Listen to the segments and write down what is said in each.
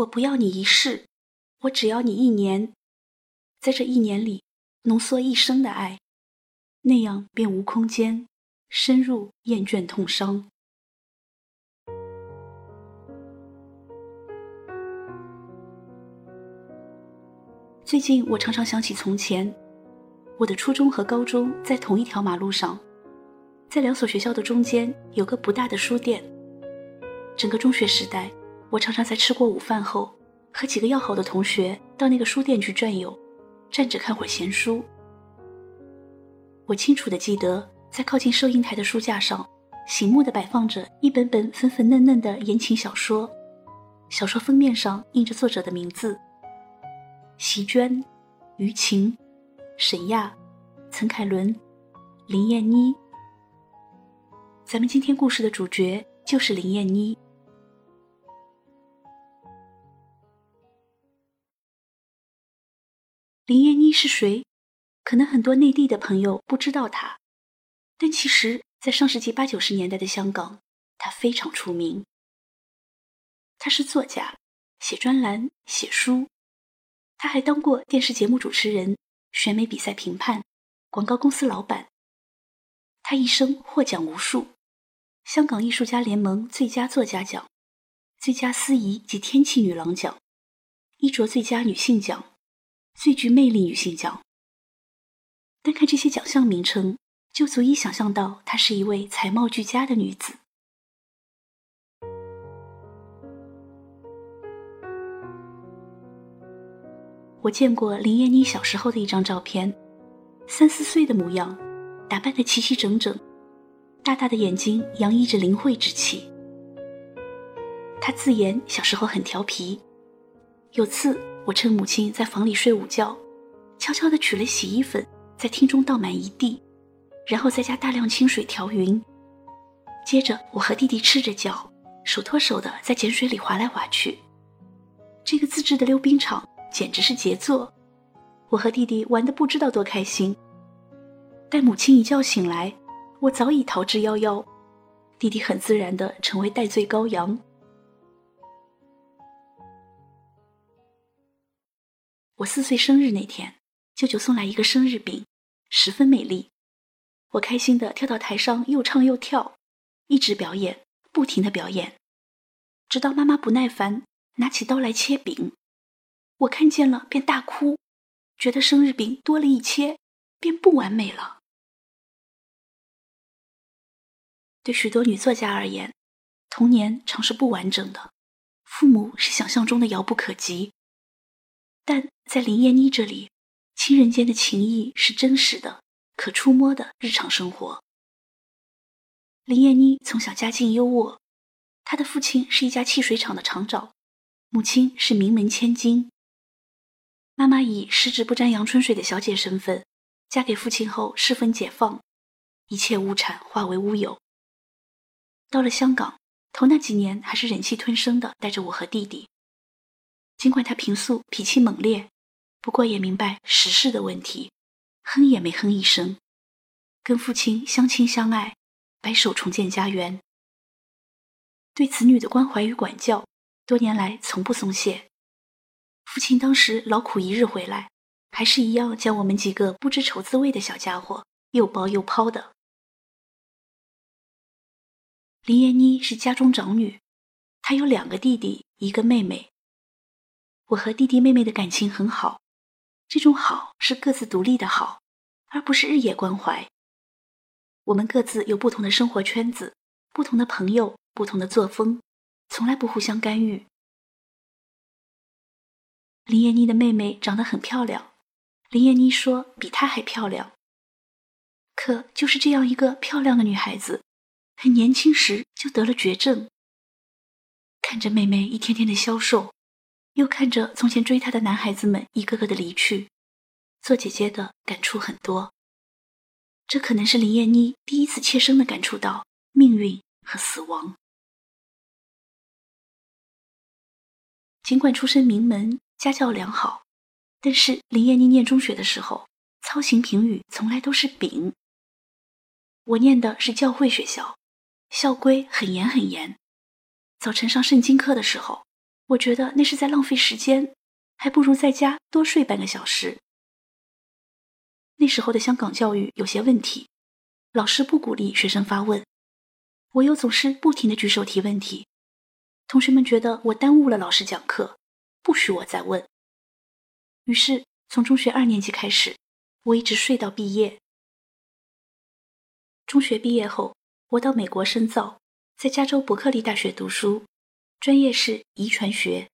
我不要你一世，我只要你一年，在这一年里浓缩一生的爱，那样便无空间深入厌倦痛伤。最近我常常想起从前，我的初中和高中在同一条马路上，在两所学校的中间有个不大的书店。整个中学时代，我常常在吃过午饭后，和几个要好的同学到那个书店去转悠，站着看会儿闲书。我清楚的记得，在靠近收银台的书架上，醒目的摆放着一本本粉粉嫩嫩的言情小说，小说封面上印着作者的名字。席娟、于晴、沈亚、岑凯伦、林燕妮。咱们今天故事的主角就是林燕妮。林燕妮是谁？可能很多内地的朋友不知道她，但其实，在上世纪八九十年代的香港，她非常出名。她是作家，写专栏，写书。她还当过电视节目主持人、选美比赛评判、广告公司老板。他一生获奖无数：香港艺术家联盟最佳作家奖、最佳司仪及天气女郎奖、衣着最佳女性奖、最具魅力女性奖。单看这些奖项名称，就足以想象到她是一位才貌俱佳的女子。我见过林燕妮小时候的一张照片，三四岁的模样，打扮的齐齐整整，大大的眼睛洋溢着灵慧之气。她自言小时候很调皮，有次我趁母亲在房里睡午觉，悄悄地取了洗衣粉，在厅中倒满一地，然后再加大量清水调匀。接着我和弟弟赤着脚，手拖手的在碱水里滑来滑去。这个自制的溜冰场。简直是杰作，我和弟弟玩的不知道多开心。待母亲一觉醒来，我早已逃之夭夭，弟弟很自然的成为戴罪羔羊。我四岁生日那天，舅舅送来一个生日饼，十分美丽。我开心的跳到台上，又唱又跳，一直表演，不停的表演，直到妈妈不耐烦，拿起刀来切饼。我看见了，便大哭，觉得生日饼多了一切，便不完美了。对许多女作家而言，童年常是不完整的，父母是想象中的遥不可及。但在林燕妮这里，亲人间的情谊是真实的、可触摸的日常生活。林燕妮从小家境优渥，她的父亲是一家汽水厂的厂长，母亲是名门千金。妈妈以十指不沾阳春水的小姐身份嫁给父亲后，适婚解放，一切物产化为乌有。到了香港，头那几年还是忍气吞声的带着我和弟弟。尽管他平素脾气猛烈，不过也明白时事的问题，哼也没哼一声，跟父亲相亲相爱，白手重建家园。对子女的关怀与管教，多年来从不松懈。父亲当时劳苦一日回来，还是一样将我们几个不知愁滋味的小家伙又包又抛的。林燕妮是家中长女，她有两个弟弟，一个妹妹。我和弟弟妹妹的感情很好，这种好是各自独立的好，而不是日夜关怀。我们各自有不同的生活圈子，不同的朋友，不同的作风，从来不互相干预。林燕妮的妹妹长得很漂亮，林燕妮说比她还漂亮。可就是这样一个漂亮的女孩子，很年轻时就得了绝症。看着妹妹一天天的消瘦，又看着从前追她的男孩子们一个个的离去，做姐姐的感触很多。这可能是林燕妮第一次切身的感触到命运和死亡。尽管出身名门。家教良好，但是林燕妮念中学的时候，操行评语从来都是丙。我念的是教会学校，校规很严很严。早晨上圣经课的时候，我觉得那是在浪费时间，还不如在家多睡半个小时。那时候的香港教育有些问题，老师不鼓励学生发问，我又总是不停的举手提问题，同学们觉得我耽误了老师讲课，不许我再问。于是从中学二年级开始，我一直睡到毕业。中学毕业后，我到美国深造，在加州伯克利大学读书。专业是遗传学。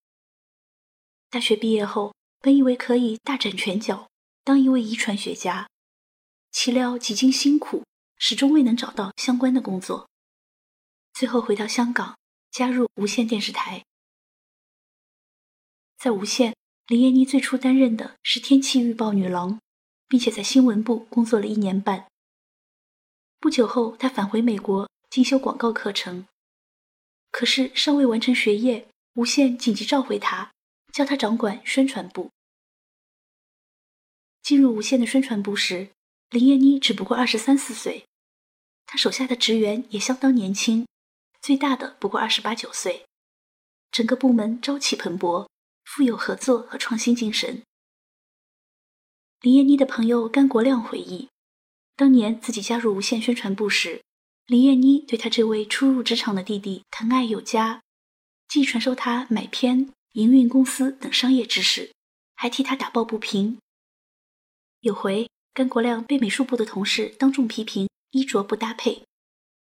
大学毕业后，本以为可以大展拳脚，当一位遗传学家，岂料几经辛苦，始终未能找到相关的工作。最后回到香港，加入无线电视台。在无线，林燕妮最初担任的是天气预报女郎，并且在新闻部工作了一年半。不久后，她返回美国进修广告课程。可是尚未完成学业，无线紧急召回他，叫他掌管宣传部。进入无线的宣传部时，林燕妮只不过二十三四岁，她手下的职员也相当年轻，最大的不过二十八九岁。整个部门朝气蓬勃，富有合作和创新精神。林燕妮的朋友甘国亮回忆，当年自己加入无线宣传部时。林燕妮对她这位初入职场的弟弟疼爱有加，既传授他买片、营运公司等商业知识，还替他打抱不平。有回，甘国亮被美术部的同事当众批评衣着不搭配，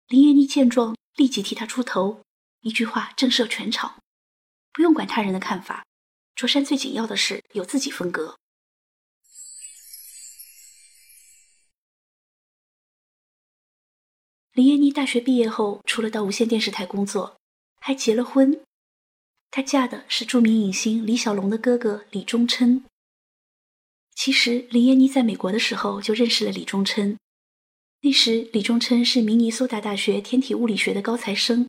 林燕妮见状立即替他出头，一句话震慑全场：不用管他人的看法，着衫最紧要的是有自己风格。林燕妮大学毕业后，除了到无线电视台工作，还结了婚。她嫁的是著名影星李小龙的哥哥李宗琛。其实，林燕妮在美国的时候就认识了李宗琛。那时，李宗琛是明尼苏达大学天体物理学的高材生，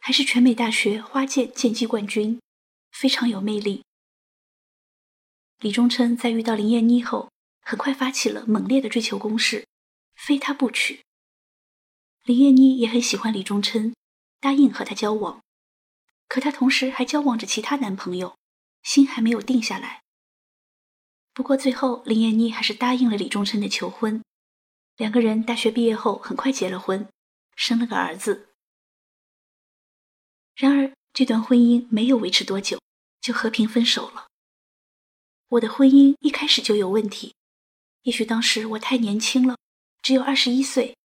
还是全美大学花剑剑击冠军，非常有魅力。李宗琛在遇到林燕妮后，很快发起了猛烈的追求攻势，非她不娶。林燕妮也很喜欢李忠琛，答应和他交往，可她同时还交往着其他男朋友，心还没有定下来。不过最后，林燕妮还是答应了李忠琛的求婚，两个人大学毕业后很快结了婚，生了个儿子。然而，这段婚姻没有维持多久，就和平分手了。我的婚姻一开始就有问题，也许当时我太年轻了，只有二十一岁。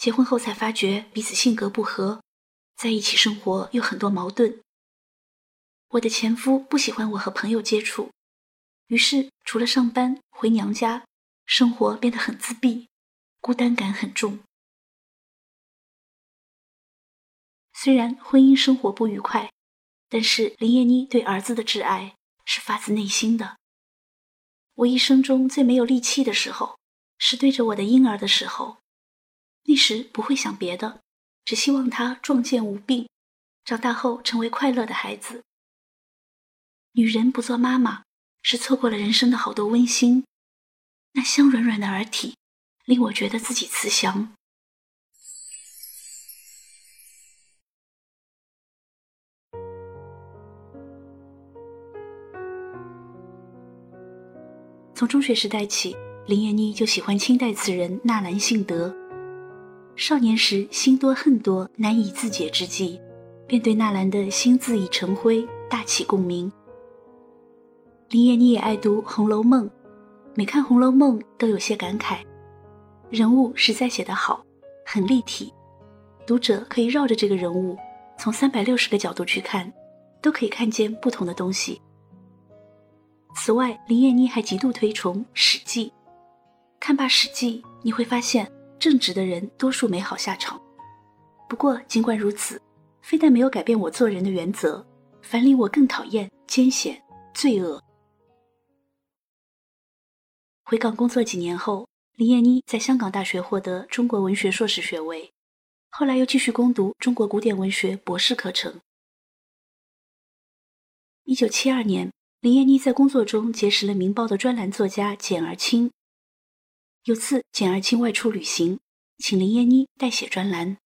结婚后才发觉彼此性格不合，在一起生活有很多矛盾。我的前夫不喜欢我和朋友接触，于是除了上班回娘家，生活变得很自闭，孤单感很重。虽然婚姻生活不愉快，但是林燕妮对儿子的挚爱是发自内心的。我一生中最没有力气的时候，是对着我的婴儿的时候。那时不会想别的，只希望他壮健无病，长大后成为快乐的孩子。女人不做妈妈，是错过了人生的好多温馨。那香软软的儿体，令我觉得自己慈祥。从中学时代起，林燕妮就喜欢清代词人纳兰性德。少年时心多恨多难以自解之际，便对纳兰的心字已成灰大起共鸣。林燕妮也爱读《红楼梦》，每看《红楼梦》都有些感慨，人物实在写得好，很立体，读者可以绕着这个人物，从三百六十个角度去看，都可以看见不同的东西。此外，林燕妮还极度推崇《史记》，看罢《史记》，你会发现。正直的人多数没好下场。不过，尽管如此，非但没有改变我做人的原则，反令我更讨厌艰险、罪恶。回港工作几年后，林燕妮在香港大学获得中国文学硕士学位，后来又继续攻读中国古典文学博士课程。一九七二年，林燕妮在工作中结识了《明报》的专栏作家简而清。有次简而清外出旅行，请林燕妮代写专栏，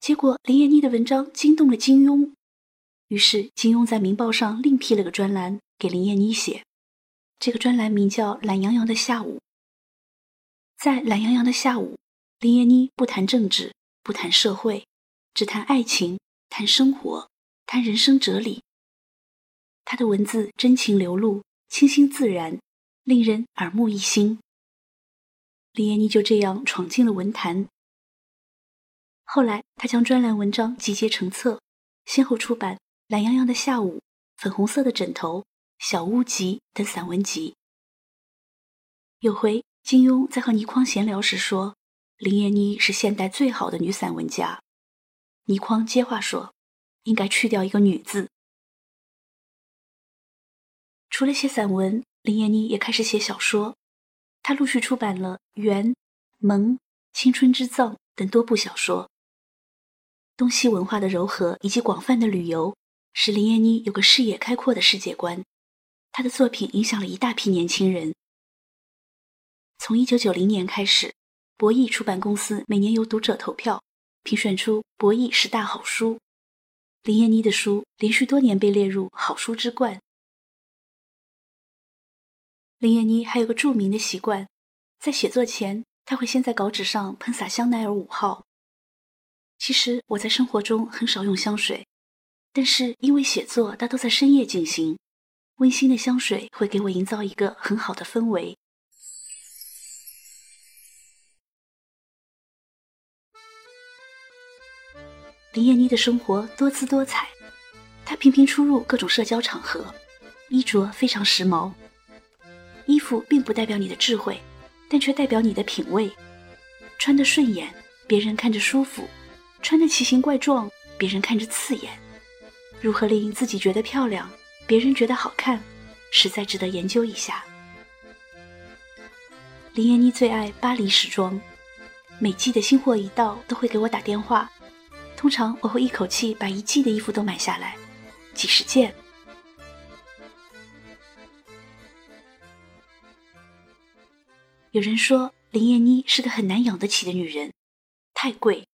结果林燕妮的文章惊动了金庸，于是金庸在《明报》上另辟了个专栏给林燕妮写，这个专栏名叫《懒洋洋的下午》。在《懒洋洋的下午》，林燕妮不谈政治，不谈社会，只谈爱情，谈生活，谈人生哲理。她的文字真情流露，清新自然，令人耳目一新。林燕妮就这样闯进了文坛。后来，她将专栏文章集结成册，先后出版《懒洋洋的下午》《粉红色的枕头》《小屋集》等散文集。有回，金庸在和倪匡闲聊时说，林燕妮是现代最好的女散文家。倪匡接话说，应该去掉一个“女”字。除了写散文，林燕妮也开始写小说。他陆续出版了《缘》《萌》《青春之葬》等多部小说。东西文化的糅合以及广泛的旅游，使林燕妮有个视野开阔的世界观。她的作品影响了一大批年轻人。从一九九零年开始，博弈出版公司每年由读者投票评选出博弈十大好书，林燕妮的书连续多年被列入好书之冠。林燕妮还有个著名的习惯，在写作前，她会先在稿纸上喷洒香奈儿五号。其实我在生活中很少用香水，但是因为写作大都在深夜进行，温馨的香水会给我营造一个很好的氛围。林燕妮的生活多姿多彩，她频频出入各种社交场合，衣着非常时髦。衣服并不代表你的智慧，但却代表你的品味。穿得顺眼，别人看着舒服；穿得奇形怪状，别人看着刺眼。如何令自己觉得漂亮，别人觉得好看，实在值得研究一下。林燕妮最爱巴黎时装，每季的新货一到，都会给我打电话。通常我会一口气把一季的衣服都买下来，几十件。有人说林燕妮是个很难养得起的女人，太贵。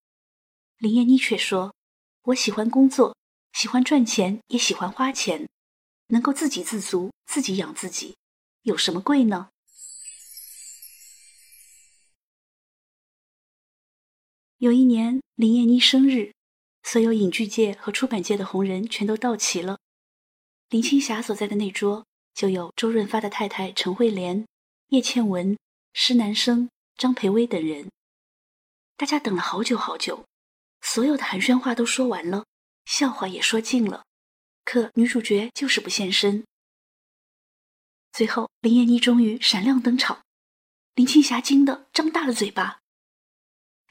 林燕妮却说：“我喜欢工作，喜欢赚钱，也喜欢花钱，能够自给自足，自己养自己，有什么贵呢？”有一年林燕妮生日，所有影剧界和出版界的红人全都到齐了。林青霞所在的那桌就有周润发的太太陈慧莲、叶倩文。施南生、张培威等人，大家等了好久好久，所有的寒暄话都说完了，笑话也说尽了，可女主角就是不现身。最后，林燕妮终于闪亮登场，林青霞惊得张大了嘴巴。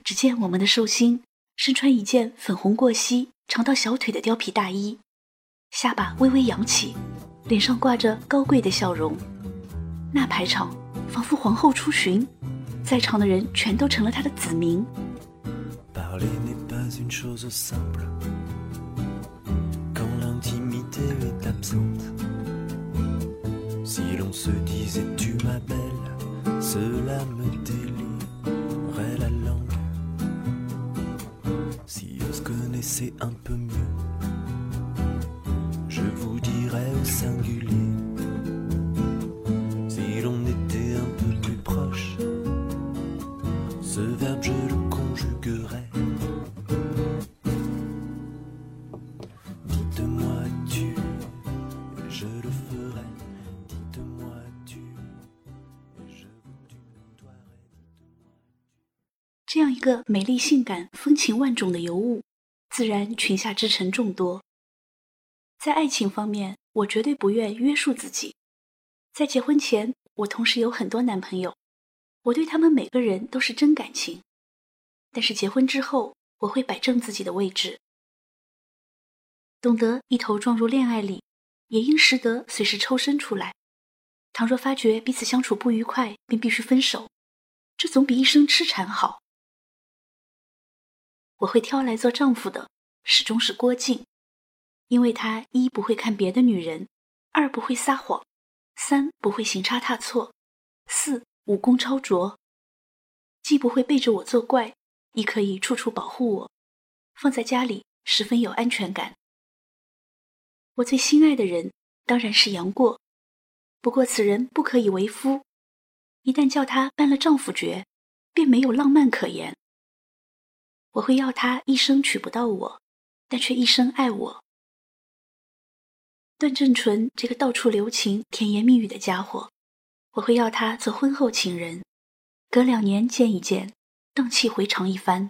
只见我们的寿星身穿一件粉红过膝、长到小腿的貂皮大衣，下巴微微扬起，脸上挂着高贵的笑容，那排场。仿佛皇后出巡，在场的人全都成了她的子民。这样一个美丽、性感、风情万种的尤物，自然裙下之臣众多。在爱情方面，我绝对不愿约束自己。在结婚前，我同时有很多男朋友，我对他们每个人都是真感情。但是结婚之后，我会摆正自己的位置，懂得一头撞入恋爱里，也应识得随时抽身出来。倘若发觉彼此相处不愉快，便必须分手，这总比一生痴缠好。我会挑来做丈夫的，始终是郭靖，因为他一不会看别的女人，二不会撒谎，三不会行差踏错，四武功超卓，既不会背着我作怪，亦可以处处保护我，放在家里十分有安全感。我最心爱的人当然是杨过，不过此人不可以为夫，一旦叫他办了丈夫爵，便没有浪漫可言。我会要他一生娶不到我，但却一生爱我。段正淳这个到处留情、甜言蜜语的家伙，我会要他做婚后情人，隔两年见一见，荡气回肠一番。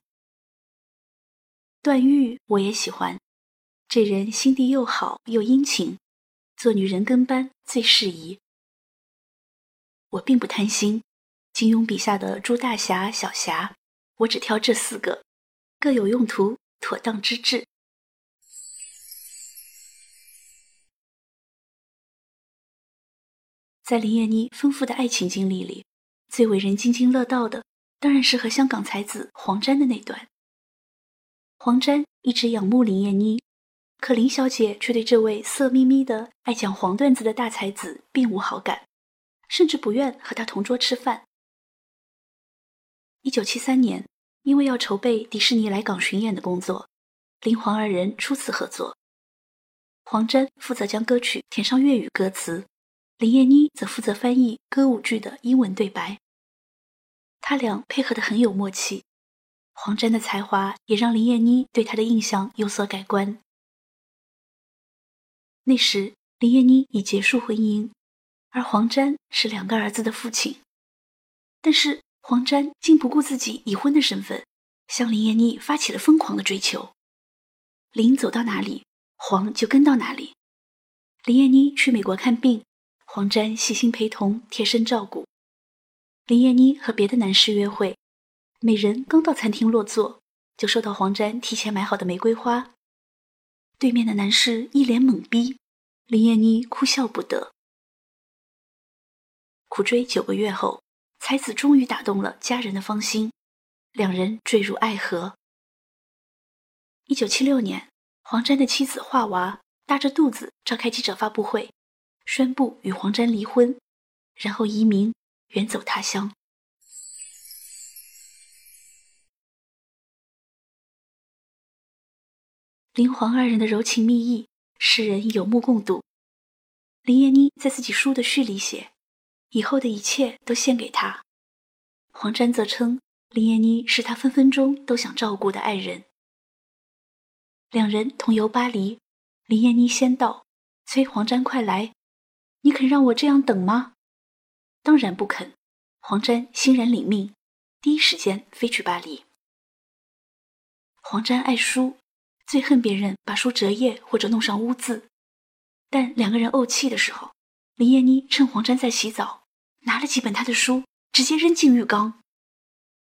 段誉我也喜欢，这人心地又好又殷勤，做女人跟班最适宜。我并不贪心，金庸笔下的朱大侠、小侠，我只挑这四个，各有用途，妥当之至。在林燕妮丰富的爱情经历里，最为人津津乐道的，当然是和香港才子黄沾的那段。黄沾一直仰慕林燕妮，可林小姐却对这位色眯眯的、爱讲黄段子的大才子并无好感，甚至不愿和他同桌吃饭。一九七三年，因为要筹备迪士尼来港巡演的工作，林黄二人初次合作。黄沾负责将歌曲填上粤语歌词，林燕妮则负责翻译歌舞剧的英文对白。他俩配合得很有默契。黄沾的才华也让林燕妮对他的印象有所改观。那时，林燕妮已结束婚姻，而黄沾是两个儿子的父亲。但是，黄沾竟不顾自己已婚的身份，向林燕妮发起了疯狂的追求。林走到哪里，黄就跟到哪里。林燕妮去美国看病，黄沾细心陪同，贴身照顾。林燕妮和别的男士约会。美人刚到餐厅落座，就收到黄沾提前买好的玫瑰花。对面的男士一脸懵逼，林燕妮哭笑不得。苦追九个月后，才子终于打动了家人的芳心，两人坠入爱河。一九七六年，黄沾的妻子华娃大着肚子召开记者发布会，宣布与黄沾离婚，然后移民远走他乡。林黄二人的柔情蜜意，世人有目共睹。林燕妮在自己书的序里写：“以后的一切都献给他。”黄沾则称林燕妮是他分分钟都想照顾的爱人。两人同游巴黎，林燕妮先到，催黄沾快来：“你肯让我这样等吗？”当然不肯。黄沾欣然领命，第一时间飞去巴黎。黄沾爱书。最恨别人把书折页或者弄上污渍，但两个人怄气的时候，林燕妮趁黄沾在洗澡，拿了几本他的书，直接扔进浴缸。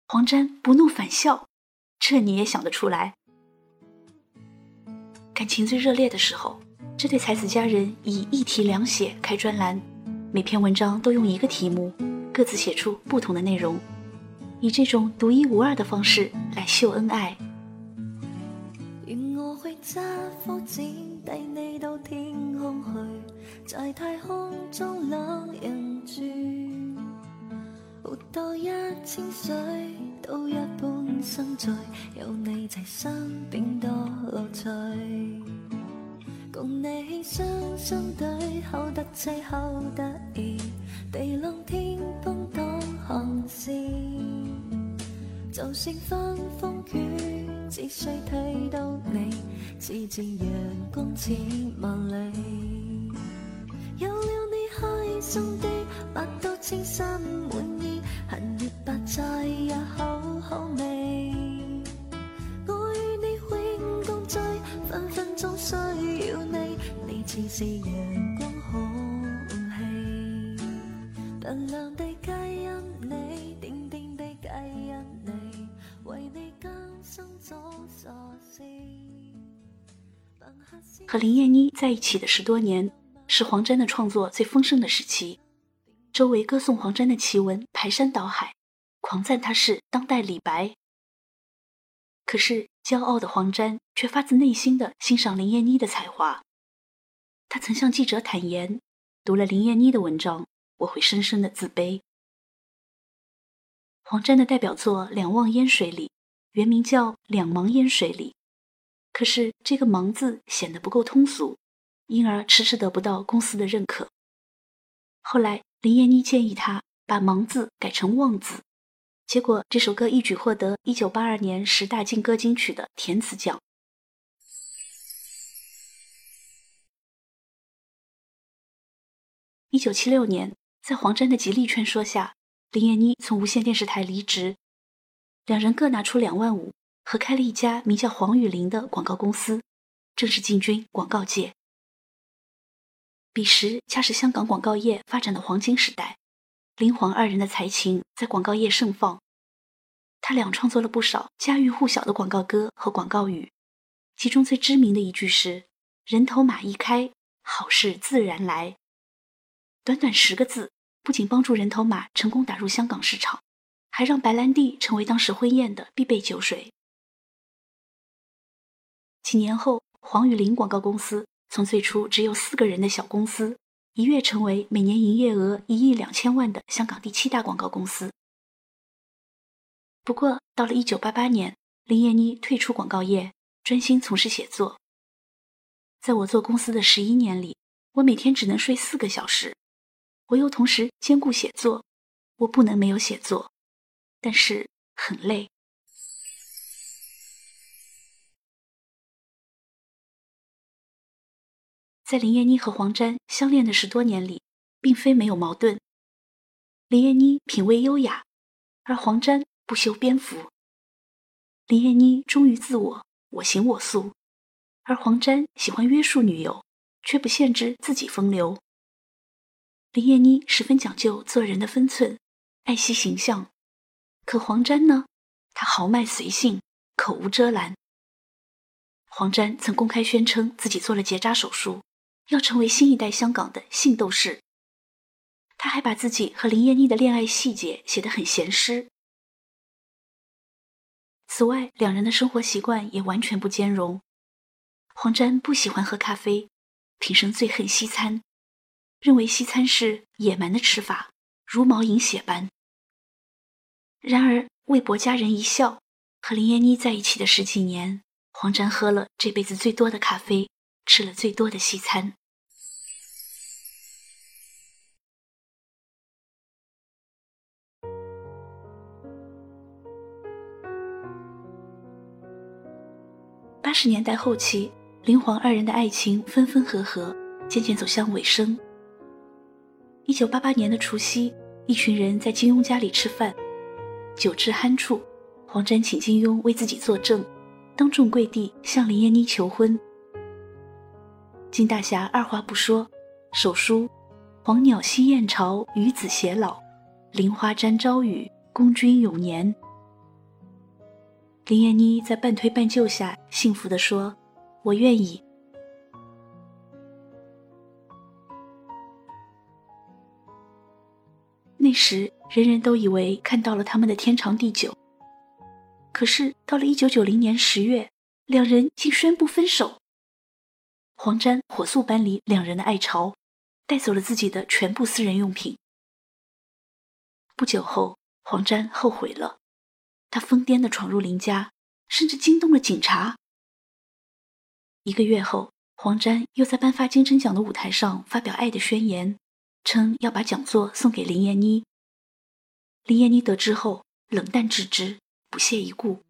黄沾不怒反笑，这你也想得出来。感情最热烈的时候，这对才子佳人以一题两写开专栏，每篇文章都用一个题目，各自写出不同的内容，以这种独一无二的方式来秀恩爱。揸火箭带你到天空去，在太空中两人住，活到一千岁都一般心醉，有你在身边多乐趣，共你双双对口得凄口得意，地浪天崩当航线，就算翻风雨。只需睇到你，似见阳光千万里。的百到清新满意，恨月白菜也好好味。我与你永共聚，分分钟需要你，你似是阳光空气，淡亮地皆因你，点点地皆因你，为你。和林燕妮在一起的十多年，是黄沾的创作最丰盛的时期。周围歌颂黄沾的奇文排山倒海，狂赞他是当代李白。可是骄傲的黄沾却发自内心的欣赏林燕妮的才华。他曾向记者坦言，读了林燕妮的文章，我会深深的自卑。黄沾的代表作《两忘烟水》里。原名叫《两茫烟水里》，可是这个“茫”字显得不够通俗，因而迟迟得不到公司的认可。后来，林燕妮建议他把“芒”字改成“旺”字，结果这首歌一举获得1982年十大劲歌金曲的填词奖。1976年，在黄沾的极力劝说下，林燕妮从无线电视台离职，两人各拿出两万五，合开了一家名叫黄雨玲的广告公司，正式进军广告界。彼时恰是香港广告业发展的黄金时代，林黄二人的才情在广告业盛放。他俩创作了不少家喻户晓的广告歌和广告语，其中最知名的一句是“人头马一开，好事自然来”。短短十个字。不仅帮助人头马成功打入香港市场，还让白兰地成为当时婚宴的必备酒水。几年后，黄雨林广告公司从最初只有四个人的小公司，一跃成为每年营业额一亿两千万的香港第七大广告公司。不过，到了一九八八年，林燕妮退出广告业，专心从事写作。在我做公司的十一年里，我每天只能睡四个小时。我又同时兼顾写作，我不能没有写作，但是很累。在林燕妮和黄沾相恋的十多年里，并非没有矛盾。林燕妮品味优雅，而黄沾不修边幅。林燕妮忠于自我，我行我素，而黄沾喜欢约束女友，却不限制自己风流。林燕妮十分讲究做人的分寸，爱惜形象。可黄沾呢？他豪迈随性，口无遮拦。黄沾曾公开宣称自己做了结扎手术，要成为新一代香港的性斗士。他还把自己和林燕妮的恋爱细节写得很咸湿。此外，两人的生活习惯也完全不兼容。黄沾不喜欢喝咖啡，平生最恨西餐。认为西餐是野蛮的吃法，如毛饮血般。然而为博家人一笑，和林燕妮在一起的十几年，黄沾喝了这辈子最多的咖啡，吃了最多的西餐。八十年代后期，林黄二人的爱情分分合合，渐渐走向尾声。一九八八年的除夕，一群人在金庸家里吃饭，酒至酣处，黄沾请金庸为自己作证，当众跪地向林燕妮求婚。金大侠二话不说，手书“黄鸟栖燕巢，与子偕老；菱花沾朝雨，共君永年。”林燕妮在半推半就下，幸福地说：“我愿意。”那时，人人都以为看到了他们的天长地久。可是，到了一九九零年十月，两人竟宣布分手。黄沾火速搬离两人的爱巢，带走了自己的全部私人用品。不久后，黄沾后悔了，他疯癫地闯入林家，甚至惊动了警察。一个月后，黄沾又在颁发金针奖的舞台上发表爱的宣言。称要把讲座送给林燕妮。林燕妮得知后冷淡置之，不屑一顾。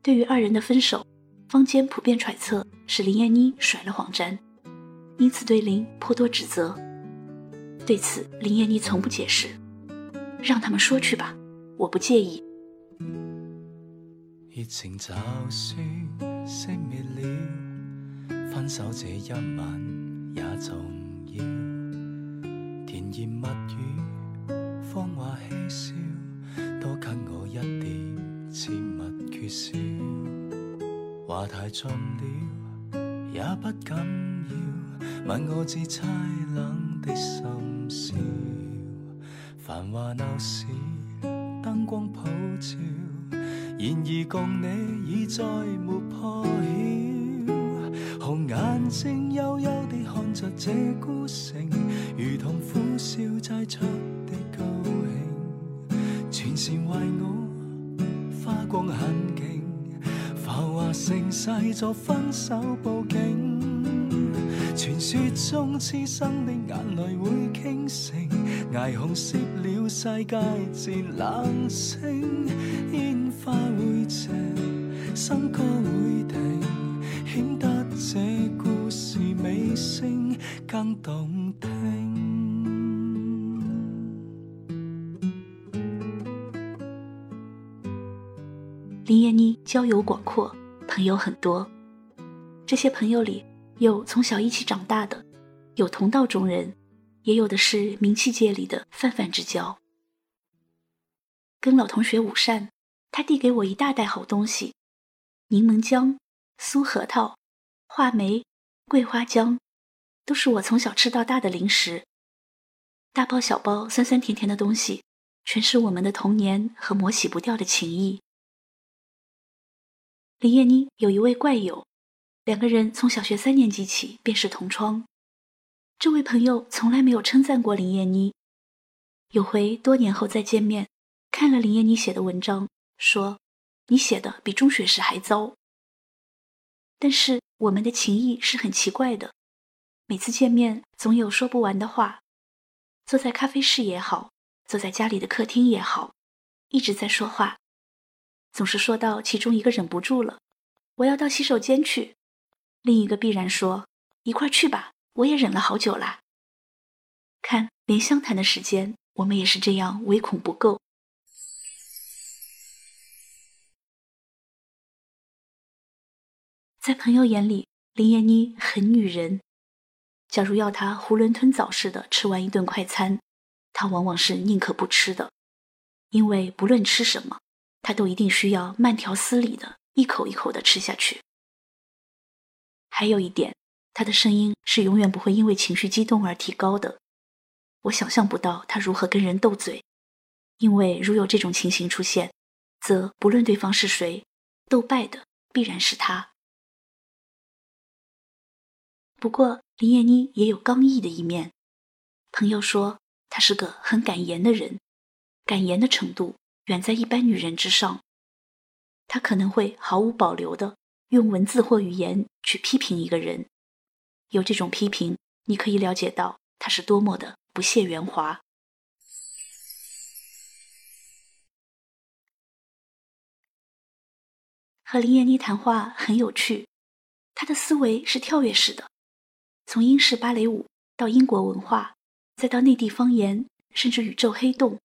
对于二人的分手，坊间普遍揣测是林燕妮甩了黄沾，因此对林颇多指责。对此，林燕妮从不解释，让他们说去吧，我不介意。热情就算熄灭了，分手这一晚。也重太尽了，也不紧要，问我至凄冷的心笑。繁华闹市，灯光普照，然而共你已再没破晓。红眼睛幽幽地。看着这孤城，如同苦笑挤出的高兴，全是为我花光狠劲，浮后话盛世做分手报警，传说中痴生的眼泪会倾城，霓虹熄了世界自冷清，烟花会谢，笙歌会停，显得这故事尾声更动听。林燕妮交友广阔，朋友很多。这些朋友里，有从小一起长大的，有同道中人，也有的是名气界里的泛泛之交。跟老同学午膳，他递给我一大袋好东西：柠檬姜、酥核桃、话梅、桂花姜，都是我从小吃到大的零食。大包小包、酸酸甜甜的东西，全是我们的童年和磨洗不掉的情谊。林燕妮有一位怪友，两个人从小学三年级起便是同窗。这位朋友从来没有称赞过林燕妮。有回多年后再见面，看了林燕妮写的文章，说：“你写的比中学时还糟。”但是我们的情谊是很奇怪的，每次见面总有说不完的话，坐在咖啡室也好，坐在家里的客厅也好，一直在说话。总是说到其中一个忍不住了，我要到洗手间去，另一个必然说一块去吧，我也忍了好久啦。看，连相谈的时间，我们也是这样，唯恐不够。在朋友眼里，林燕妮很女人。假如要她囫囵吞枣似的吃完一顿快餐，她往往是宁可不吃的，因为不论吃什么。他都一定需要慢条斯理的一口一口的吃下去。还有一点，他的声音是永远不会因为情绪激动而提高的。我想象不到他如何跟人斗嘴，因为如有这种情形出现，则不论对方是谁，斗败的必然是他。不过林燕妮也有刚毅的一面，朋友说她是个很敢言的人，敢言的程度。远在一般女人之上，她可能会毫无保留的用文字或语言去批评一个人。有这种批评，你可以了解到她是多么的不屑圆滑。和林燕妮谈话很有趣，她的思维是跳跃式的，从英式芭蕾舞到英国文化，再到内地方言，甚至宇宙黑洞，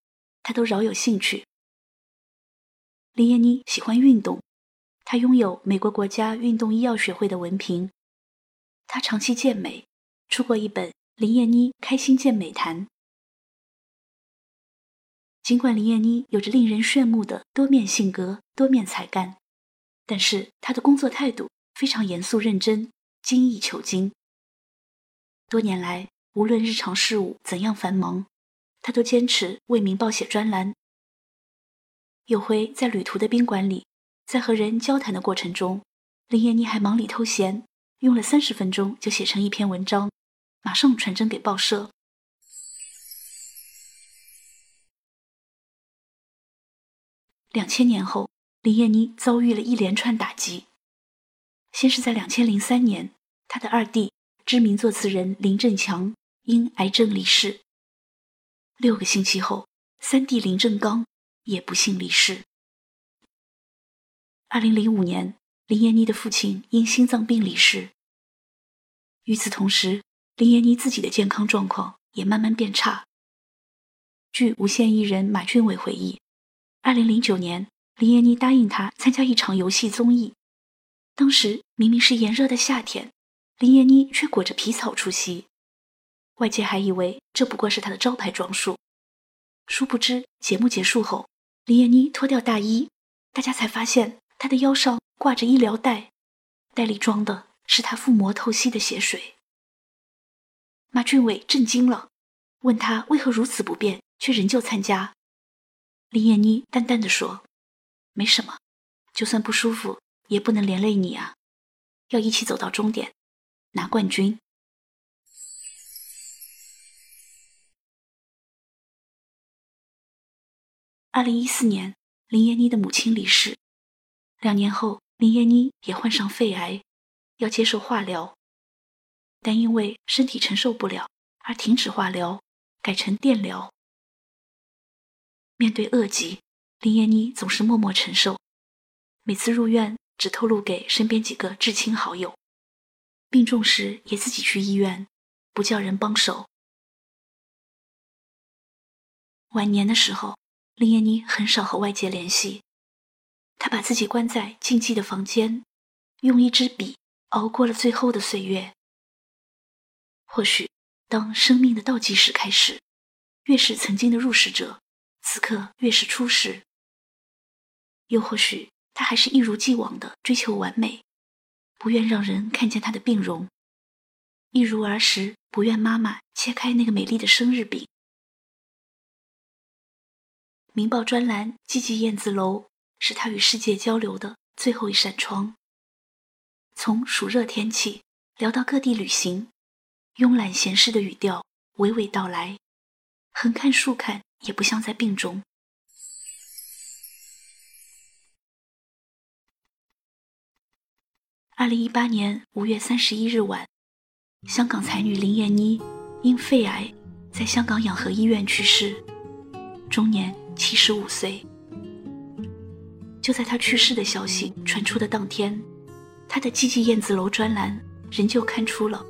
她都饶有兴趣。林燕妮喜欢运动，她拥有美国国家运动医药学会的文凭。她长期健美，出过一本《林燕妮开心健美谈》。尽管林燕妮有着令人炫目的多面性格、多面才干，但是她的工作态度非常严肃认真、精益求精。多年来，无论日常事务怎样繁忙，她都坚持为《明报》写专栏。有回在旅途的宾馆里，在和人交谈的过程中，林燕妮还忙里偷闲，用了三十分钟就写成一篇文章，马上传真给报社。两千年后，林燕妮遭遇了一连串打击。先是在两千零三年，她的二弟知名作词人林振强因癌症离世。六个星期后，三弟林振刚。也不幸离世。二零零五年，林燕妮的父亲因心脏病离世。与此同时，林燕妮自己的健康状况也慢慢变差。据无线艺人马俊伟回忆，二零零九年，林燕妮答应他参加一场游戏综艺，当时明明是炎热的夏天，林燕妮却裹着皮草出席，外界还以为这不过是她的招牌装束，殊不知节目结束后。林燕妮脱掉大衣，大家才发现她的腰上挂着医疗袋，袋里装的是她腹膜透析的血水。马俊伟震惊了，问他为何如此不便，却仍旧参加。林燕妮淡淡的说：“没什么，就算不舒服，也不能连累你啊，要一起走到终点，拿冠军。”二零一四年，林燕妮的母亲离世。两年后，林燕妮也患上肺癌，要接受化疗，但因为身体承受不了而停止化疗，改成电疗。面对恶疾，林燕妮总是默默承受，每次入院只透露给身边几个至亲好友，病重时也自己去医院，不叫人帮手。晚年的时候，林燕妮很少和外界联系。她把自己关在静寂的房间，用一支笔熬过了最后的岁月。或许，当生命的倒计时开始，越是曾经的入世者，此刻越是出世。又或许，他还是一如既往的追求完美，不愿让人看见他的病容，一如儿时不愿妈妈切开那个美丽的生日饼。明报专栏《积极燕子楼》是他与世界交流的最后一扇窗。从暑热天气聊到各地旅行，慵懒闲适的语调娓娓道来，横看竖看也不像在病中。二零一八年五月三十一日晚，香港才女林燕妮因肺癌在香港养和医院去世，终年。七十五岁，就在他去世的消息传出的当天，他的《积极燕子楼》专栏仍旧刊出了，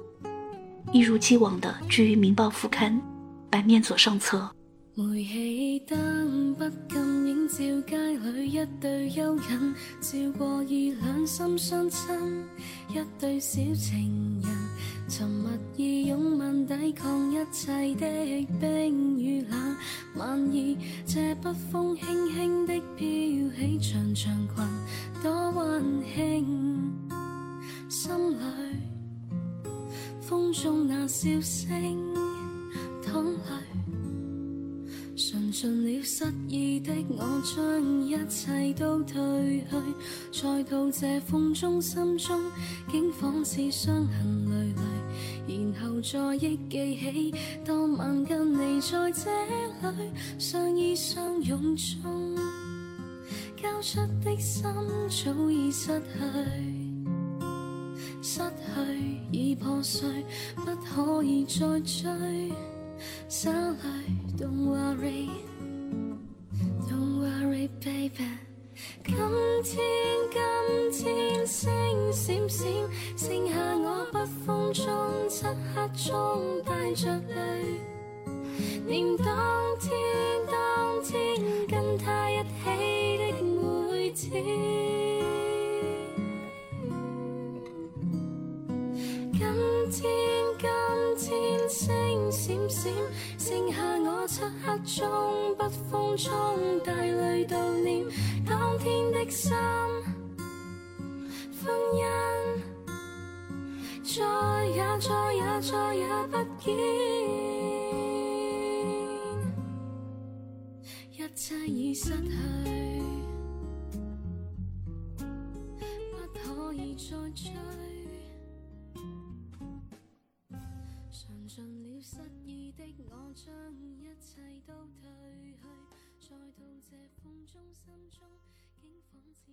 一如既往的居于《民报》副刊版面左上侧。煤气灯不禁映照街里一对幽人，照过二两心相亲，一对小情人，沉默以拥吻抵抗一切的冰与冷。晚意这北风轻轻的飘起长长裙，多温馨。心里风中那笑声，淌泪。尝尽了失意的我，将一切都褪去，再到这风中，心中竟仿似伤痕累累，然后再忆记起当晚跟你在这里相依相拥中，交出的心早已失去，失去已破碎，不可以再追。So low, don't worry, don't worry, baby。今天，今天星闪闪，剩下我北风中漆黑中带着泪，念当天，当天跟他一起的每天。剩下我漆黑中，北风中带泪悼念当天的心，婚姻再也再也再也不见，一切已失去，不可以再追。尽了失意的我将一切都褪去，再到这风中，心中竟仿似。